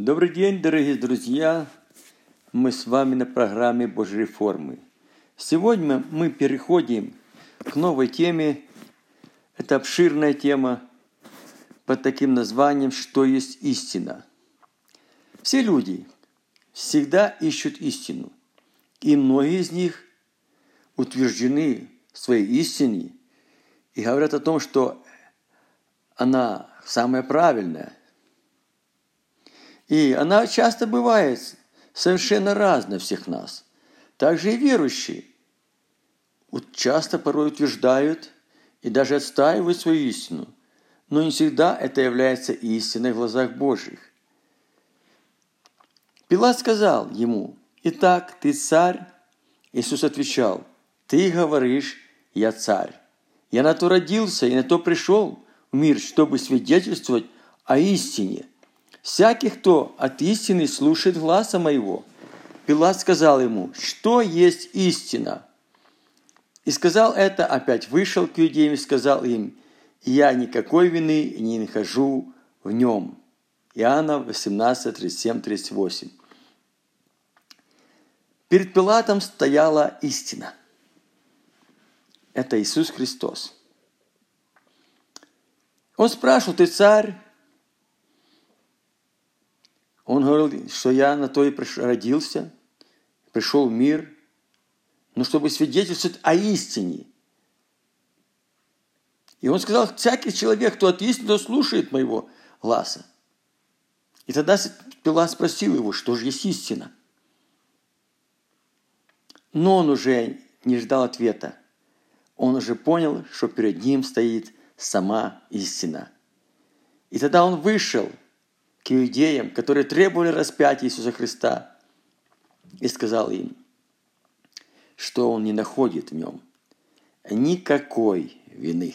Добрый день, дорогие друзья! Мы с вами на программе Божьей реформы. Сегодня мы переходим к новой теме. Это обширная тема под таким названием «Что есть истина?». Все люди всегда ищут истину, и многие из них утверждены в своей истине и говорят о том, что она самая правильная. И она часто бывает совершенно разная всех нас. Также и верующие часто порой утверждают и даже отстаивают свою истину, но не всегда это является истиной в глазах Божьих. Пилат сказал ему, «Итак, ты царь?» Иисус отвечал, «Ты говоришь, я царь. Я на то родился и на то пришел в мир, чтобы свидетельствовать о истине. Всякий, кто от истины слушает гласа моего». Пилат сказал ему, «Что есть истина?» И сказал это, опять вышел к иудеям и сказал им, «Я никакой вины не нахожу в нем». Иоанна 18, 37, 38. Перед Пилатом стояла истина. Это Иисус Христос. Он спрашивал, ты царь? Он говорил, что я на то и родился, пришел в мир, но чтобы свидетельствовать о истине. И он сказал, всякий человек, кто от истины, слушает моего гласа. И тогда Пилат спросил его, что же есть истина. Но он уже не ждал ответа. Он уже понял, что перед ним стоит сама истина. И тогда он вышел к иудеям, которые требовали распятия Иисуса Христа, и сказал им, что он не находит в нем никакой вины.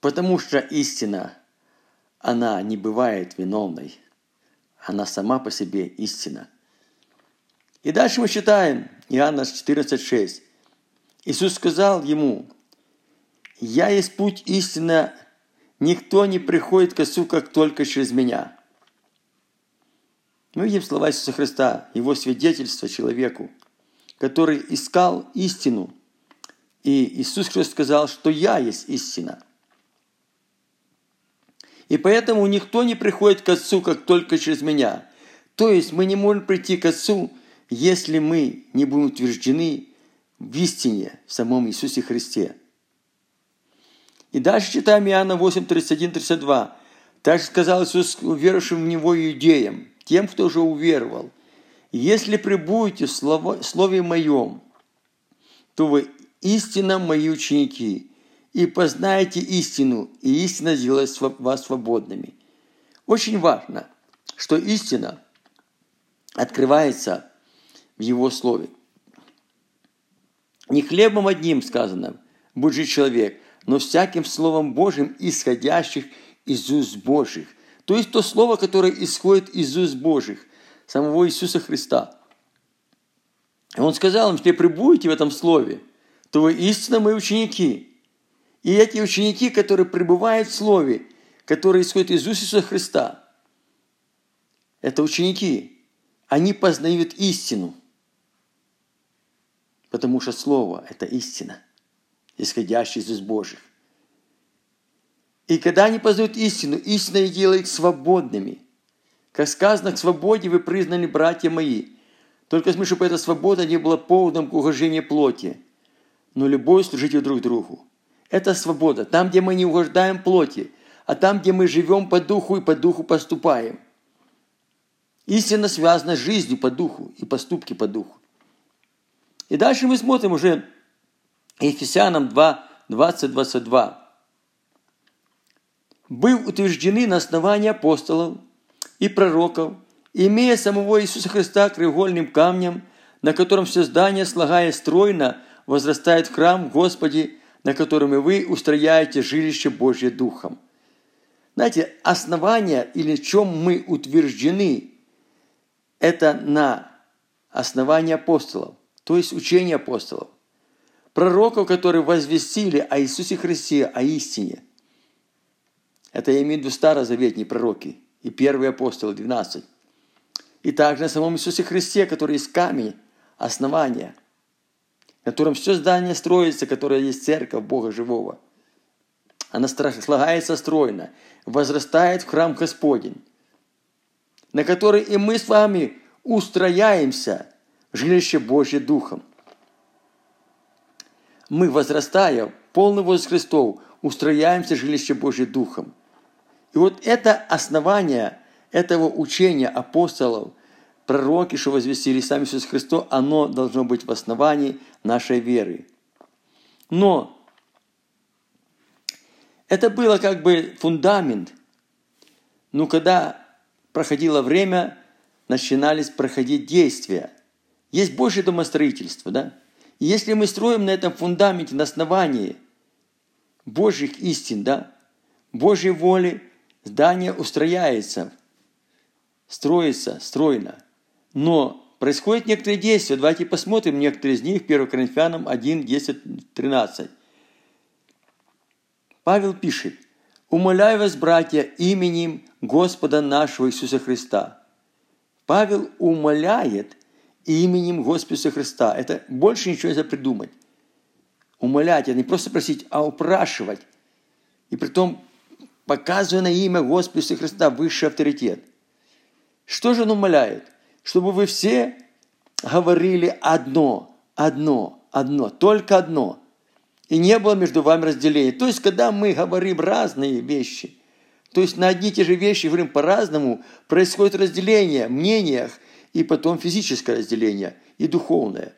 Потому что истина, она не бывает виновной. Она сама по себе истина. И дальше мы читаем Иоанна 14,6. Иисус сказал ему, «Я есть путь истина, никто не приходит к Отцу, как только через Меня». Мы видим слова Иисуса Христа, Его свидетельство человеку, который искал истину. И Иисус Христос сказал, что «Я есть истина». И поэтому никто не приходит к Отцу, как только через Меня. То есть мы не можем прийти к Отцу – если мы не будем утверждены в истине, в самом Иисусе Христе. И дальше читаем Иоанна 8, 31, 32. Также сказал Иисус уверовавшим в Него иудеям, тем, кто уже уверовал, «Если пребудете в Слове Моем, то вы истинно Мои ученики, и познаете истину, и истина сделает вас свободными». Очень важно, что истина открывается в Его Слове. Не хлебом одним сказано, будь же человек, но всяким Словом Божьим, исходящих из уст Божьих. То есть то Слово, которое исходит из уст Божьих, самого Иисуса Христа. И Он сказал им, если пребудете в этом Слове, то вы истинно мои ученики. И эти ученики, которые пребывают в Слове, которые исходят из уст Иисуса Христа, это ученики. Они познают истину – потому что Слово – это истина, исходящая из уст Божьих. И когда они познают истину, истина их делает свободными. Как сказано, к свободе вы признаны, братья мои. Только смысл, чтобы эта свобода не была поводом к угождению плоти, но любовь служите друг другу. Это свобода. Там, где мы не угождаем плоти, а там, где мы живем по духу и по духу поступаем. Истина связана с жизнью по духу и поступки по духу. И дальше мы смотрим уже Ефесянам 2, 20, 22. «Был утверждены на основании апостолов и пророков, имея самого Иисуса Христа краеугольным камнем, на котором все здание, слагая стройно, возрастает в храм Господи, на котором и вы устрояете жилище Божье Духом». Знаете, основание или чем мы утверждены, это на основании апостолов то есть учение апостолов, пророков, которые возвестили о Иисусе Христе, о истине. Это я имею в виду старозаветные пророки, и первые апостолы, 12. И также на самом Иисусе Христе, который есть камень, основания, на котором все здание строится, которое есть церковь Бога Живого. Она слагается стройно, возрастает в храм Господень, на который и мы с вами устрояемся жилище Божье Духом. Мы, возрастая, полный возраст Христов, устрояемся жилище Божье Духом. И вот это основание этого учения апостолов, пророки, что возвестили сам Иисус Христос, оно должно быть в основании нашей веры. Но это было как бы фундамент. Но когда проходило время, начинались проходить действия. Есть Божье домостроительство, да? И если мы строим на этом фундаменте, на основании Божьих истин, да, Божьей воли, здание устрояется, строится, стройно. Но происходят некоторые действия. Давайте посмотрим некоторые из них. 1 Коринфянам 1, 10, 13. Павел пишет, «Умоляю вас, братья, именем Господа нашего Иисуса Христа». Павел умоляет именем Господа Христа. Это больше ничего нельзя придумать. Умолять, это не просто просить, а упрашивать. И при том показывая на имя Господа Иисуса Христа высший авторитет. Что же он умоляет? Чтобы вы все говорили одно, одно, одно, только одно – и не было между вами разделения. То есть, когда мы говорим разные вещи, то есть на одни и те же вещи говорим по-разному, происходит разделение в мнениях, и потом физическое разделение, и духовное.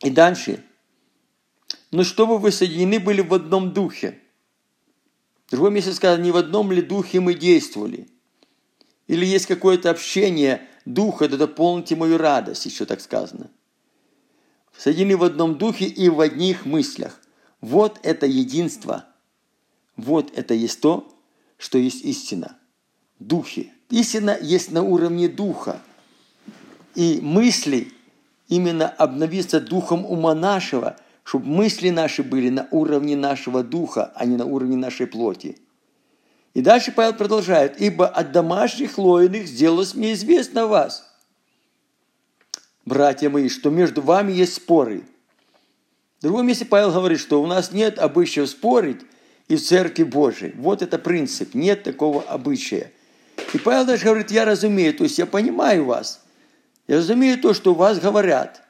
И дальше. Но чтобы вы соединены были в одном духе. В другом месте сказано, не в одном ли духе мы действовали. Или есть какое-то общение духа, да дополните мою радость, еще так сказано соединены в одном духе и в одних мыслях. Вот это единство. Вот это есть то, что есть истина. Духи. Истина есть на уровне духа. И мысли именно обновиться духом ума нашего, чтобы мысли наши были на уровне нашего духа, а не на уровне нашей плоти. И дальше Павел продолжает. «Ибо от домашних лоиных сделалось мне известно вас, братья мои, что между вами есть споры. В другом месте Павел говорит, что у нас нет обычая спорить и в Церкви Божией. Вот это принцип, нет такого обычая. И Павел даже говорит, я разумею, то есть я понимаю вас. Я разумею то, что у вас говорят.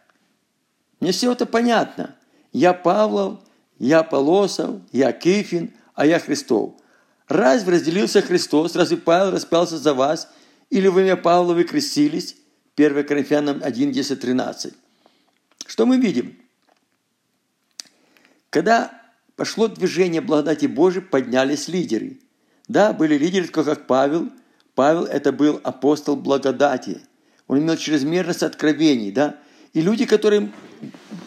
Мне все это понятно. Я Павлов, я Полосов, я Кифин, а я Христов. Разве разделился Христос, разве Павел распялся за вас, или во имя Павла вы крестились? 1 Коринфянам 1, 10, 13. Что мы видим? Когда пошло движение благодати Божией, поднялись лидеры. Да, были лидеры, как Павел. Павел – это был апостол благодати. Он имел чрезмерность откровений, да. И люди, которым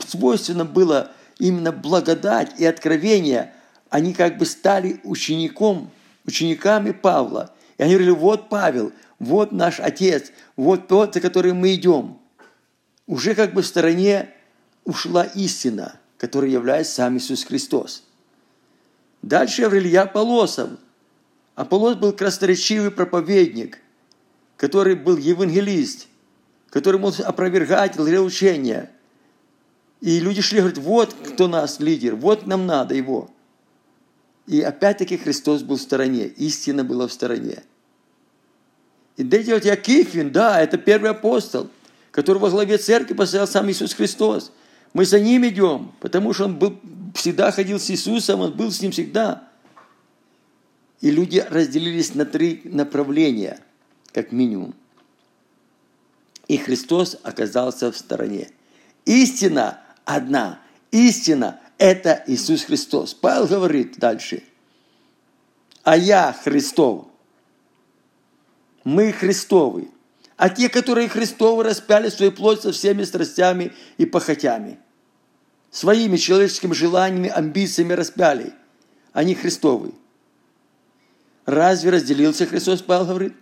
свойственно было именно благодать и откровение, они как бы стали учеником, учениками Павла. И они говорили, вот Павел, вот наш Отец, вот тот, за которым мы идем. Уже как бы в стороне ушла истина, которая является сам Иисус Христос. Дальше Аврелья Полосов. Аполлос был красноречивый проповедник, который был евангелист, который мог опровергать лжеучения. И люди шли, говорят, вот кто нас лидер, вот нам надо его. И опять-таки Христос был в стороне, истина была в стороне. И дайте вот Якифин, да, это первый апостол, который во главе церкви поставил сам Иисус Христос. Мы за ним идем, потому что он был, всегда ходил с Иисусом, он был с ним всегда. И люди разделились на три направления, как минимум. И Христос оказался в стороне. Истина одна. Истина – это Иисус Христос. Павел говорит дальше. А я Христов мы Христовы. А те, которые Христовы, распяли свою плоть со всеми страстями и похотями. Своими человеческими желаниями, амбициями распяли. Они Христовы. Разве разделился Христос, Павел говорит?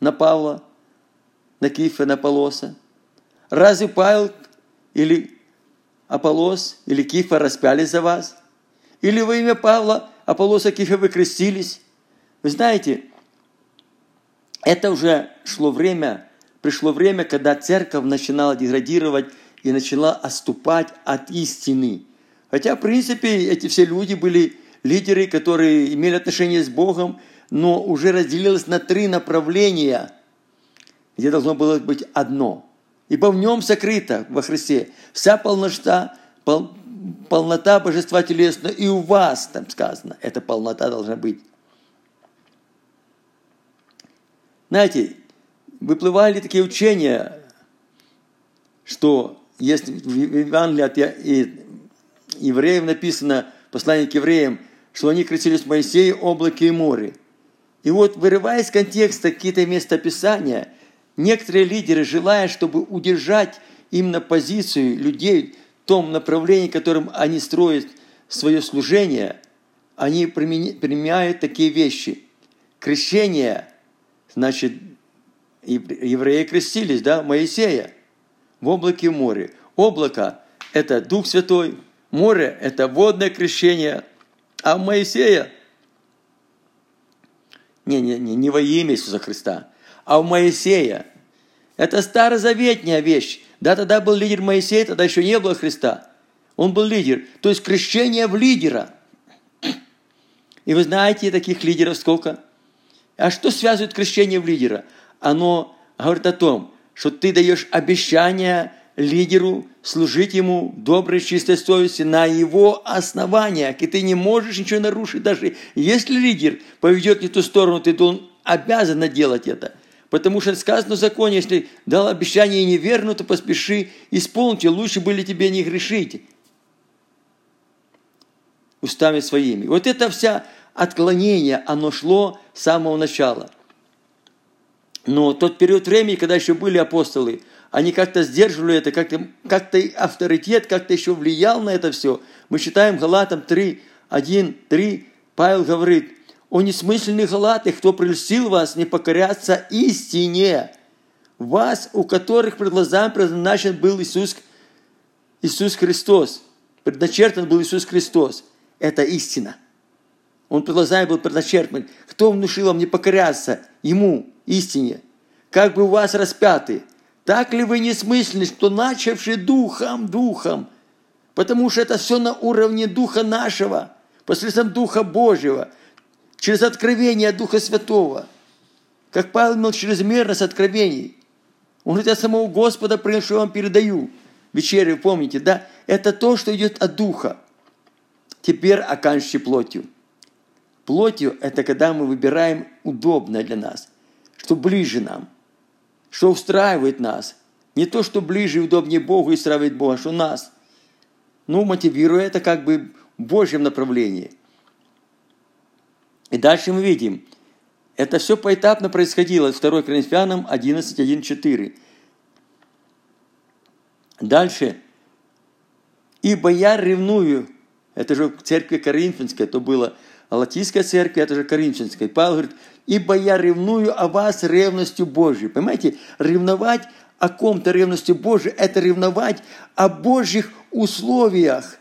На Павла, на Кифа, на Полоса? Разве Павел или Аполос или Кифа распяли за вас? Или во имя Павла, Аполоса, Кифа вы крестились? Вы знаете, это уже шло время, пришло время, когда церковь начинала деградировать и начала отступать от истины. Хотя, в принципе, эти все люди были лидеры, которые имели отношение с Богом, но уже разделилось на три направления, где должно было быть одно. Ибо в нем сокрыта во Христе вся полнота, пол, полнота божества телесного, и у вас, там сказано, эта полнота должна быть. Знаете, выплывали такие учения, что есть в Евангелии от евреев написано, послание к евреям, что они крестились в Моисее, облаке и море. И вот, вырывая из контекста какие-то местописания, некоторые лидеры, желая, чтобы удержать именно позицию людей в том направлении, которым они строят свое служение, они применяют такие вещи. Крещение, значит, евреи крестились, да, Моисея в облаке море. Облако – это Дух Святой, море – это водное крещение, а Моисея – не, не, не, не во имя Иисуса Христа, а у Моисея. Это старозаветная вещь. Да, тогда был лидер Моисей, тогда еще не было Христа. Он был лидер. То есть крещение в лидера. И вы знаете таких лидеров сколько? А что связывает крещение в лидера? Оно говорит о том, что ты даешь обещание лидеру служить ему доброй, чистой совести на его основаниях. И ты не можешь ничего нарушить. Даже если лидер поведет не ту сторону, ты он обязан делать это. Потому что сказано в законе, если дал обещание неверно, то поспеши исполните. Лучше были тебе не грешить устами своими. Вот это вся отклонение, оно шло с самого начала. Но тот период времени, когда еще были апостолы, они как-то сдерживали это, как-то как авторитет как-то еще влиял на это все. Мы читаем Галатам 3, 1, 3, Павел говорит, «О несмысленных галаты, кто прельстил вас не покоряться истине, вас, у которых пред глазами предназначен был Иисус, Иисус Христос, предначертан был Иисус Христос. Это истина. Он пред глазами был предначертан. Кто внушил вам не покоряться Ему, истине? Как бы у вас распяты – так ли вы не смысленны, что начавший духом, духом, потому что это все на уровне духа нашего, посредством Духа Божьего, через откровение Духа Святого. Как Павел имел чрезмерность откровений. Он говорит, я самого Господа приношу вам передаю. Вечерю, помните, да? Это то, что идет от Духа. Теперь оканчивайте плотью. Плотью – это когда мы выбираем удобное для нас, что ближе нам – что устраивает нас. Не то, что ближе и удобнее Богу и устраивает Бога, что нас. Ну, мотивируя это как бы в Божьем направлении. И дальше мы видим, это все поэтапно происходило. 2 Коринфянам 11, 1, 4. Дальше. «Ибо я ревную». Это же в церкви Коринфянской, это было Латийская церковь, это же Коринфянская. Павел говорит, ибо я ревную о вас ревностью Божьей. Понимаете, ревновать о ком-то ревностью Божьей – это ревновать о Божьих условиях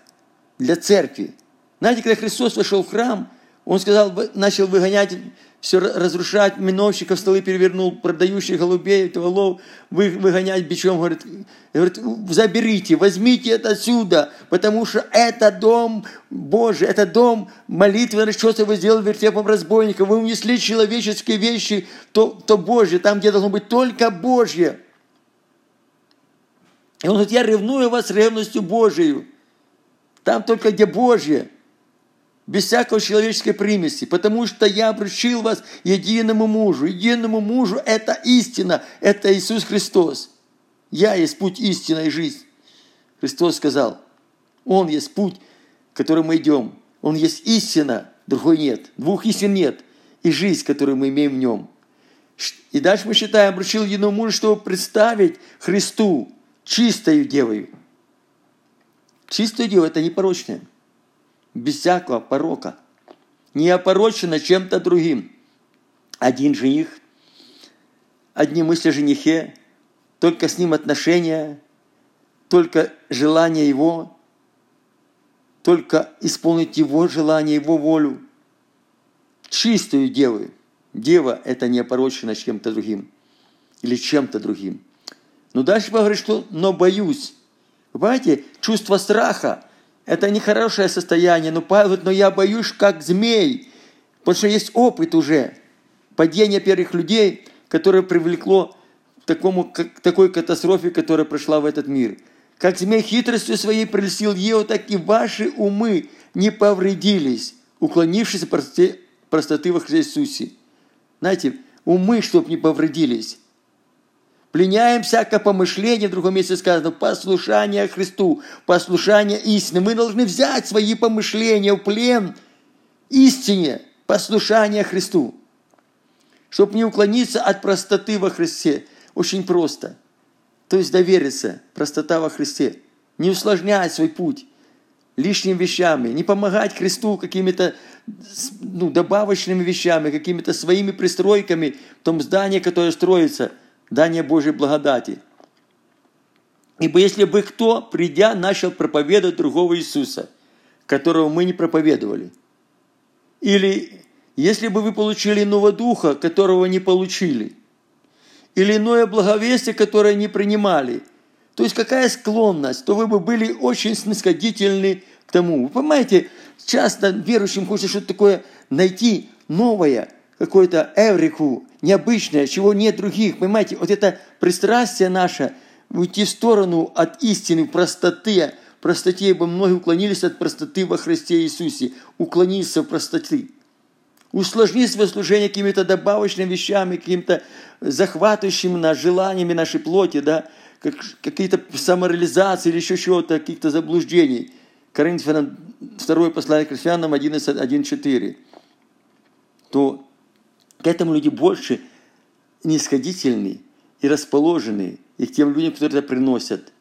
для церкви. Знаете, когда Христос вошел в храм, Он сказал, начал выгонять все разрушать, миновщиков столы перевернул, продающих голубей, волов, вы, выгонять бичом, говорит, говорит, заберите, возьмите это отсюда, потому что это дом Божий, это дом молитвы, что вы сделали вертепом разбойника, вы унесли человеческие вещи, то, то Божье, там, где должно быть только Божье. И он говорит, я ревную вас ревностью Божией, там только где Божье – без всякой человеческой примеси, потому что я обручил вас единому мужу. Единому мужу – это истина, это Иисус Христос. Я есть путь, истина и жизнь. Христос сказал, Он есть путь, которым мы идем. Он есть истина, другой нет. Двух истин нет. И жизнь, которую мы имеем в нем. И дальше мы считаем, обручил единому мужу, чтобы представить Христу чистою девою. Чистую деву – это непорочное – без всякого порока, не опорочена чем-то другим. Один жених, одни мысли о женихе, только с ним отношения, только желание его, только исполнить его желание, его волю. чистую деву. Дева – это не опорочена чем-то другим или чем-то другим. Но дальше говорит, что «но боюсь». Понимаете, чувство страха – это нехорошее состояние. Но Павел говорит, но я боюсь, как змей. Потому что есть опыт уже. Падение первых людей, которое привлекло к, такому, к такой катастрофе, которая пришла в этот мир. Как змей хитростью своей прельстил Еву, так и ваши умы не повредились, уклонившись от простоты во Христе Иисусе. Знаете, умы, чтобы не повредились. Пленяем всякое помышление, в другом месте сказано, послушание Христу, послушание истине. Мы должны взять свои помышления в плен истине, послушание Христу. Чтобы не уклониться от простоты во Христе. Очень просто. То есть довериться, простота во Христе. Не усложнять свой путь лишними вещами, не помогать Христу какими-то ну, добавочными вещами, какими-то своими пристройками в том здании, которое строится, здание Божьей благодати. Ибо если бы кто, придя, начал проповедовать другого Иисуса, которого мы не проповедовали, или если бы вы получили иного духа, которого не получили, или иное благовестие, которое не принимали – то есть какая склонность, то вы бы были очень снисходительны к тому. Вы понимаете, часто верующим хочется что-то такое найти новое, какое-то эврику, необычное, чего нет других. Понимаете, вот это пристрастие наше, уйти в сторону от истины, простоты, простоте, ибо многие уклонились от простоты во Христе Иисусе, уклонились от простоты. Усложнить свое служение какими-то добавочными вещами, какими-то захватывающими нас желаниями нашей плоти, да, как, какие-то самореализации или еще чего-то, каких-то заблуждений. Коринфянам, второе послание к Коринфянам 1.4. То к этому люди больше нисходительны и расположены, и к тем людям, которые это приносят,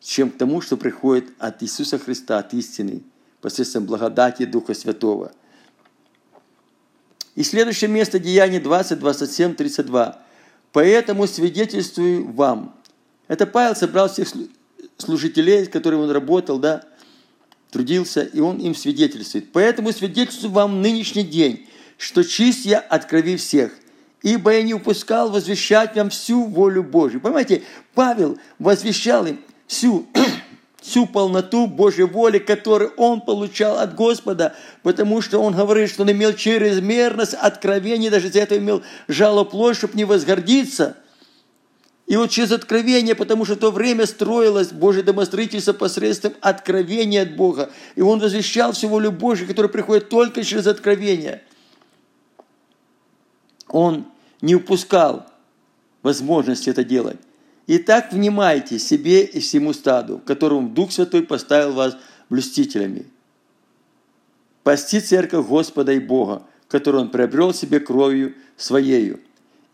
чем к тому, что приходит от Иисуса Христа, от истины, посредством благодати Духа Святого. И следующее место Деяния 20, 27, 32. «Поэтому свидетельствую вам, это Павел собрал всех служителей, с которыми он работал, да, трудился, и он им свидетельствует. Поэтому свидетельствую вам нынешний день, что чист я от крови всех, ибо я не упускал возвещать вам всю волю Божью. Понимаете, Павел возвещал им всю, всю полноту Божьей воли, которую он получал от Господа, потому что он говорит, что он имел чрезмерность откровений, даже за это имел жалоплоть, чтобы не возгордиться – и вот через откровение, потому что в то время строилось Божье домостроительство посредством откровения от Бога. И он возвещал всю волю Божью, которая приходит только через откровение. Он не упускал возможности это делать. Итак, внимайте себе и всему стаду, которому Дух Святой поставил вас блюстителями. Пасти церковь Господа и Бога, которую Он приобрел себе кровью Своею.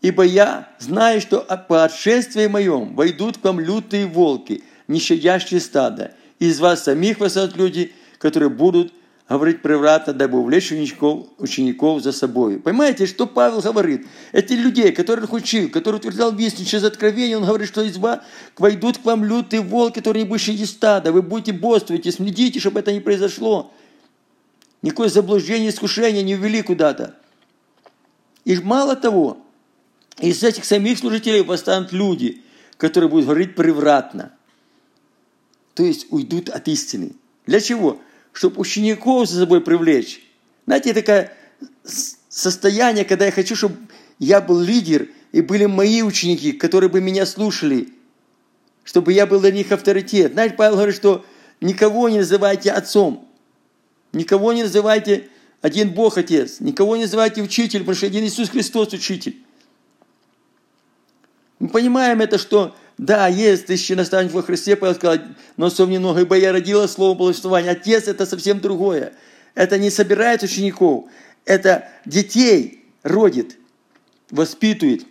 Ибо я знаю, что по отшествии моем войдут к вам лютые волки, не щадящие стада. И из вас самих восстанут люди, которые будут говорить превратно, дабы увлечь учеников, учеников за собой. Понимаете, что Павел говорит? Эти людей, которых учил, которые утверждал вестник через откровение, он говорит, что из вас войдут к вам лютые волки, которые будут щадить стада. Вы будете боствовать и следите, чтобы это не произошло. Никакое заблуждение, искушение не ввели куда-то. И мало того, из этих самих служителей восстанут люди, которые будут говорить превратно. То есть уйдут от истины. Для чего? Чтобы учеников за собой привлечь. Знаете, такое состояние, когда я хочу, чтобы я был лидер, и были мои ученики, которые бы меня слушали, чтобы я был для них авторитет. Знаете, Павел говорит, что никого не называйте отцом, никого не называйте один Бог Отец, никого не называйте учитель, потому что один Иисус Христос учитель. Мы понимаем это, что да, есть тысячи наставник во Христе, Павел сказал, но сом немного, ибо я родила слово благословения. Отец – это совсем другое. Это не собирает учеников, это детей родит, воспитывает,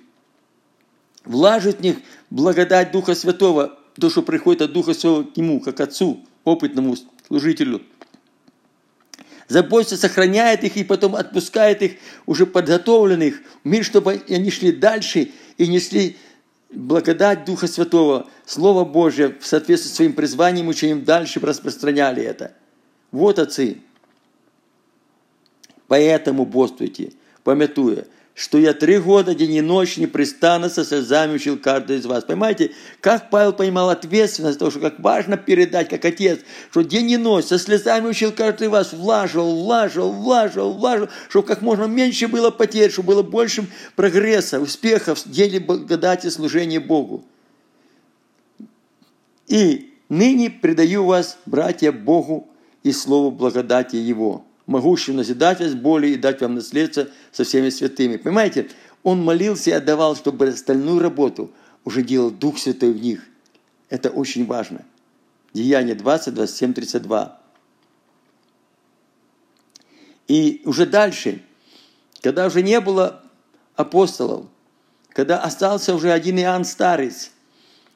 влажит в них благодать Духа Святого, то, что приходит от Духа Святого к нему, как отцу, опытному служителю. Заботится, сохраняет их и потом отпускает их, уже подготовленных, в мир, чтобы они шли дальше и несли благодать Духа Святого, Слово Божье в соответствии с своим призванием, учением дальше распространяли это. Вот отцы. Поэтому боствуйте, помятуя, что я три года день и ночь непрестанно со слезами учил каждый из вас. Понимаете, как Павел понимал ответственность того, что как важно передать, как отец, что день и ночь со слезами учил каждый из вас, влаживал, влаживал, влаживал, влаживал, чтобы как можно меньше было потерь, чтобы было больше прогресса, успехов в деле благодати служения Богу. И ныне предаю вас, братья, Богу и Слову благодати Его могущим назидать вас более и дать вам наследство со всеми святыми. Понимаете, он молился и отдавал, чтобы остальную работу уже делал Дух Святой в них. Это очень важно. Деяние 20, 27, 32. И уже дальше, когда уже не было апостолов, когда остался уже один Иоанн Старец,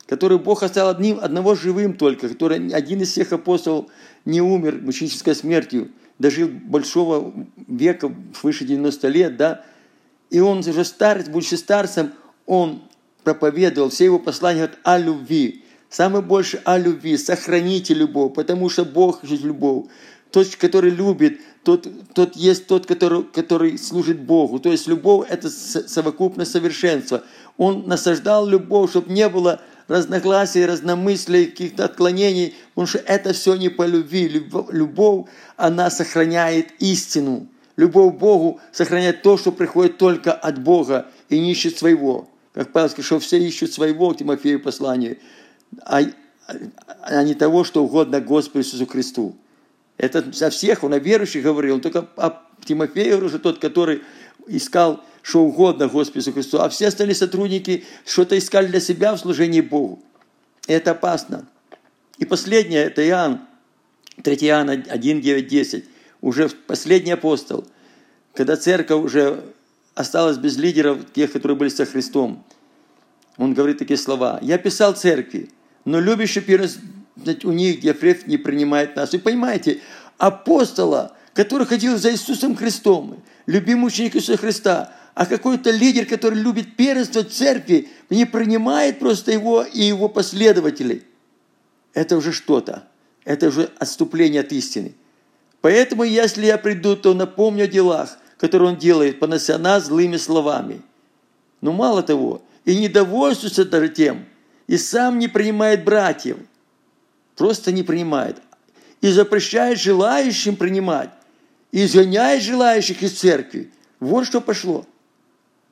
который Бог оставил одним, одного живым только, который один из всех апостолов не умер мученической смертью – дожил большого века, свыше 90 лет, да, и он уже старец, будучи старцем, он проповедовал, все его послания говорят о любви, самое больше о любви, сохраните любовь, потому что Бог есть любовь. Тот, который любит, тот, тот есть тот, который, который служит Богу. То есть любовь – это совокупность совершенства. Он насаждал любовь, чтобы не было разногласий, разномыслий, каких-то отклонений, потому что это все не по любви. Любовь, она сохраняет истину. Любовь к Богу сохраняет то, что приходит только от Бога и не ищет своего. Как Павел сказал, что все ищут своего, Тимофею послание, а, а не того, что угодно Господу Иисусу Христу. Это за всех, он о верующих говорил, он только о Тимофею говорил, что тот, который искал что угодно Господу Христу, а все остальные сотрудники что-то искали для себя в служении Богу. И это опасно. И последнее, это Иоанн, 3 Иоанна 1, 9, 10. Уже последний апостол, когда церковь уже осталась без лидеров, тех, которые были со Христом. Он говорит такие слова. «Я писал церкви, но любящий первенство у них Ефрев не принимает нас». Вы понимаете, апостола, который ходил за Иисусом Христом, любимый ученик Иисуса Христа, а какой-то лидер, который любит первенство церкви, не принимает просто его и его последователей. Это уже что-то. Это уже отступление от истины. Поэтому, если я приду, то напомню о делах, которые он делает, понося нас злыми словами. Но мало того, и не довольствуется даже тем, и сам не принимает братьев. Просто не принимает. И запрещает желающим принимать. И изгоняет желающих из церкви. Вот что пошло.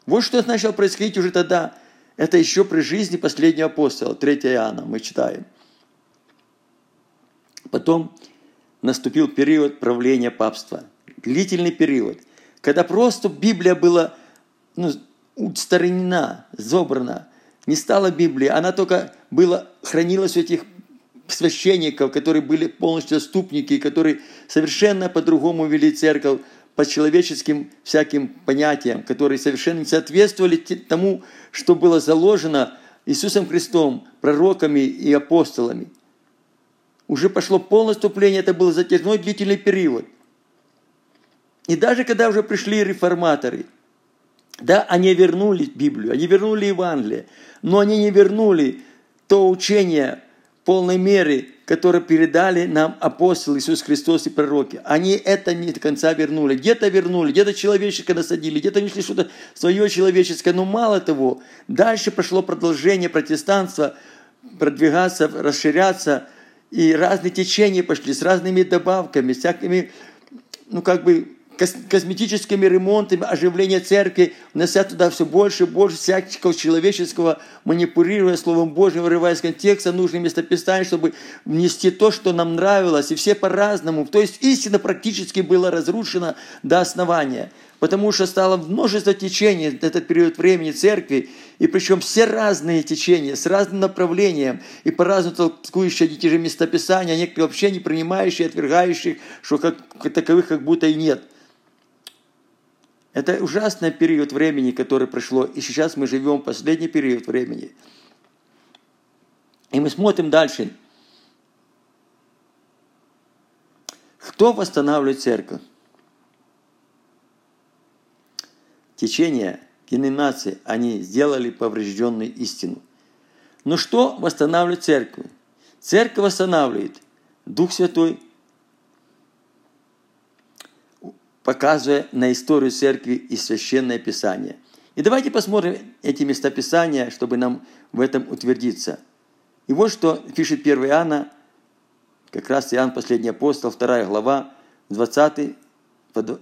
Вот что начало происходить уже тогда. Это еще при жизни последнего апостола, 3 Иоанна, мы читаем. Потом наступил период правления папства. Длительный период, когда просто Библия была ну, устранена, забрана. Не стала Библии, она только была, хранилась у этих священников, которые были полностью отступники, которые совершенно по-другому вели церковь, по человеческим всяким понятиям, которые совершенно не соответствовали тому, что было заложено Иисусом Христом, пророками и апостолами. Уже пошло полное ступление, это был затяжной длительный период. И даже когда уже пришли реформаторы, да, они вернули Библию, они вернули Евангелие, но они не вернули то учение полной меры, которое передали нам апостолы Иисус Христос и пророки. Они это не до конца вернули. Где-то вернули, где-то человеческое насадили, где-то внесли что-то свое человеческое. Но мало того, дальше прошло продолжение протестанства, продвигаться, расширяться, и разные течения пошли с разными добавками, всякими, ну как бы косметическими ремонтами, оживление церкви, внося туда все больше и больше всякого человеческого, манипулируя Словом Божьим, вырывая из контекста нужные местописания, чтобы внести то, что нам нравилось, и все по-разному. То есть истина практически была разрушена до основания потому что стало множество течений в этот период времени церкви, и причем все разные течения, с разным направлением, и по-разному толкующие эти же местописания, некоторые вообще не принимающие, отвергающие, что как, таковых как будто и нет – это ужасный период времени, который прошло, и сейчас мы живем последний период времени. И мы смотрим дальше. Кто восстанавливает церковь? Течение, деноминации, они сделали поврежденную истину. Но что восстанавливает церковь? Церковь восстанавливает Дух Святой, показывая на историю церкви и священное писание. И давайте посмотрим эти места Писания, чтобы нам в этом утвердиться. И вот что пишет 1 Иоанна, как раз Иоанн, последний апостол, 2 глава, 20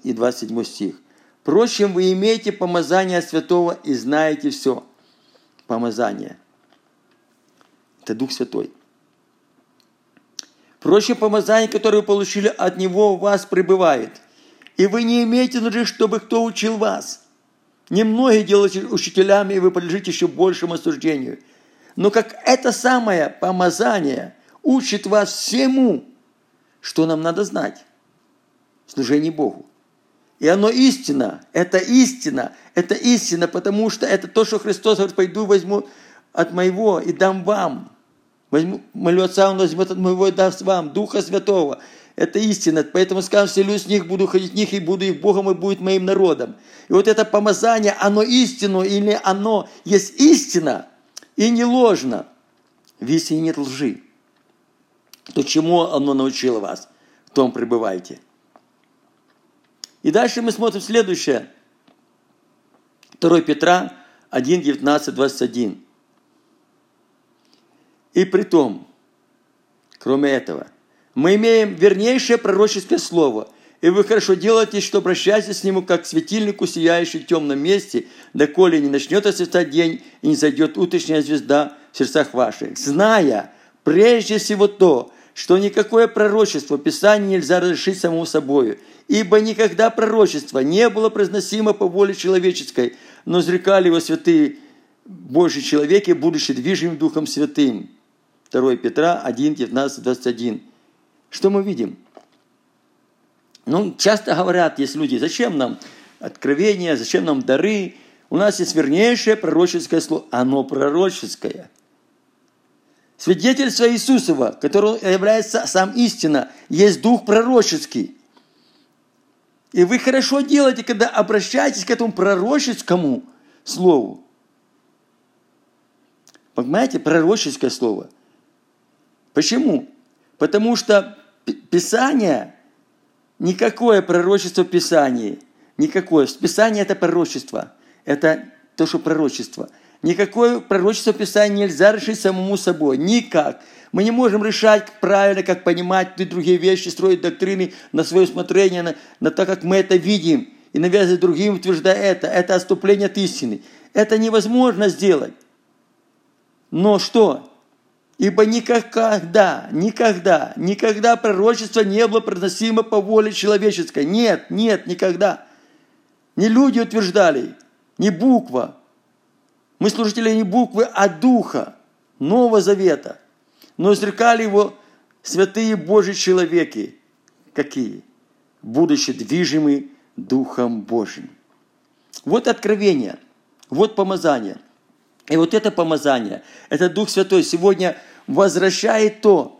и 27 стих. «Впрочем, вы имеете помазание святого и знаете все». Помазание. Это Дух Святой. Впрочем, помазание, которое вы получили от Него, у вас пребывает. И вы не имеете нужды, чтобы кто учил вас. Немногие делаете учителями, и вы подлежите еще большему осуждению. Но как это самое помазание учит вас всему, что нам надо знать в служении Богу. И оно истина, это истина, это истина, потому что это то, что Христос говорит, пойду возьму от моего и дам вам. Возьму, молю Отца, Он возьмет от моего и даст вам, Духа Святого. Это истина. Поэтому скажем, вселюсь с них, буду ходить в них, и буду их Богом, и будет моим народом. И вот это помазание, оно истину, или оно есть истина, и не ложно. В истине нет лжи. То чему оно научило вас, в том пребывайте. И дальше мы смотрим следующее. 2 Петра 1, 19, 21. И при том, кроме этого, мы имеем вернейшее пророческое слово, и вы хорошо делаете, что обращаетесь с нему, как к светильнику, сияющий в темном месте, доколе не начнет осветать день и не зайдет утренняя звезда в сердцах ваших, зная прежде всего то, что никакое пророчество Писания нельзя разрешить самому собою, ибо никогда пророчество не было произносимо по воле человеческой, но зрекали его святые Божьи человеки, будучи движимым Духом Святым. 2 Петра 1, 19, 21. Что мы видим? Ну, часто говорят, есть люди, зачем нам откровения, зачем нам дары? У нас есть вернейшее пророческое слово. Оно пророческое. Свидетельство Иисусова, которое является сам истина, есть дух пророческий. И вы хорошо делаете, когда обращаетесь к этому пророческому слову. Понимаете, пророческое слово – Почему? Потому что Писание, никакое пророчество в Писании, никакое. Писание – это пророчество, это то, что пророчество. Никакое пророчество в Писании нельзя решить самому собой, никак. Мы не можем решать правильно, как понимать и другие вещи, строить доктрины на свое усмотрение, на, на то, как мы это видим, и навязывать другим, утверждая это. Это отступление от истины. Это невозможно сделать. Но что? Ибо никогда, никогда, никогда пророчество не было произносимо по воле человеческой. Нет, нет, никогда. Не люди утверждали, не буква. Мы служители не буквы, а духа Нового Завета. Но изрекали его святые Божьи человеки. Какие? Будучи движимы Духом Божьим. Вот откровение, вот помазание – и вот это помазание, это Дух Святой сегодня возвращает то,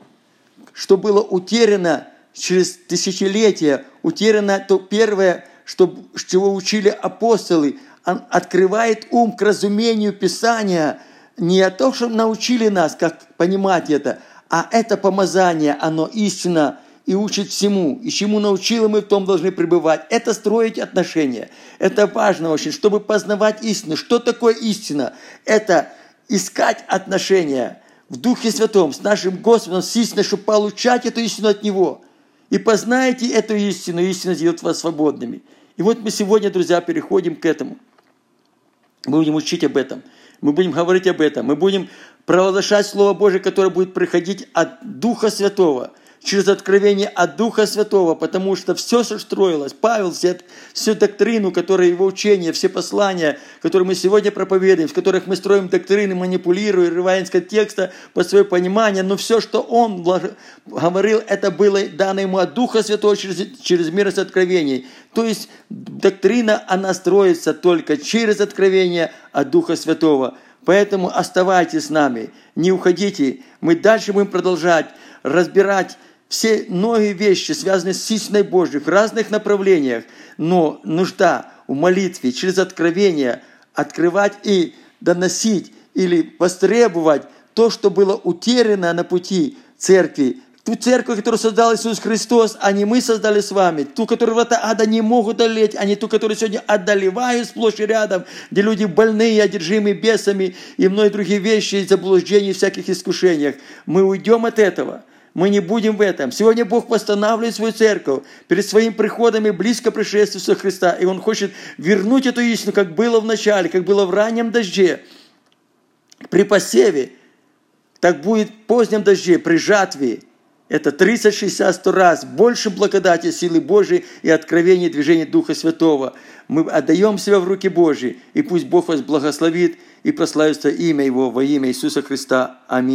что было утеряно через тысячелетия, утеряно то первое, что, чего учили апостолы, Он открывает ум к разумению Писания, не о том, что научили нас, как понимать это, а это помазание, оно истинно и учит всему. И чему научил, мы в том должны пребывать. Это строить отношения. Это важно очень, чтобы познавать истину. Что такое истина? Это искать отношения в Духе Святом с нашим Господом, с истиной, чтобы получать эту истину от Него. И познаете эту истину, и истина сделает вас свободными. И вот мы сегодня, друзья, переходим к этому. Мы будем учить об этом. Мы будем говорить об этом. Мы будем провозглашать Слово Божие, которое будет приходить от Духа Святого – через откровение от Духа Святого, потому что все, строилось, Павел, все, всю доктрину, которая его учение, все послания, которые мы сегодня проповедуем, в которых мы строим доктрины, манипулируя, рывая из текста по свое понимание, но все, что он говорил, это было дано ему от Духа Святого через, через мир откровений. То есть доктрина, она строится только через откровение от Духа Святого. Поэтому оставайтесь с нами, не уходите. Мы дальше будем продолжать разбирать все многие вещи, связанные с истиной Божьей в разных направлениях, но нужда в молитве через откровение открывать и доносить или востребовать то, что было утеряно на пути церкви, ту церковь, которую создал Иисус Христос, а не мы создали с вами, ту, которую врата ада не могут одолеть, а не ту, которую сегодня одолевают сплошь и рядом, где люди больные, одержимые бесами и многие другие вещи, заблуждения, всяких искушениях. Мы уйдем от этого – мы не будем в этом. Сегодня Бог восстанавливает свою церковь перед своим приходом и близко пришествию Христа. И Он хочет вернуть эту истину, как было в начале, как было в раннем дожде, при посеве, так будет в позднем дожде, при жатве. Это 30, 60, 100 раз больше благодати, силы Божьей и откровения движения Духа Святого. Мы отдаем себя в руки Божьи, и пусть Бог вас благословит и прославится имя Его во имя Иисуса Христа. Аминь.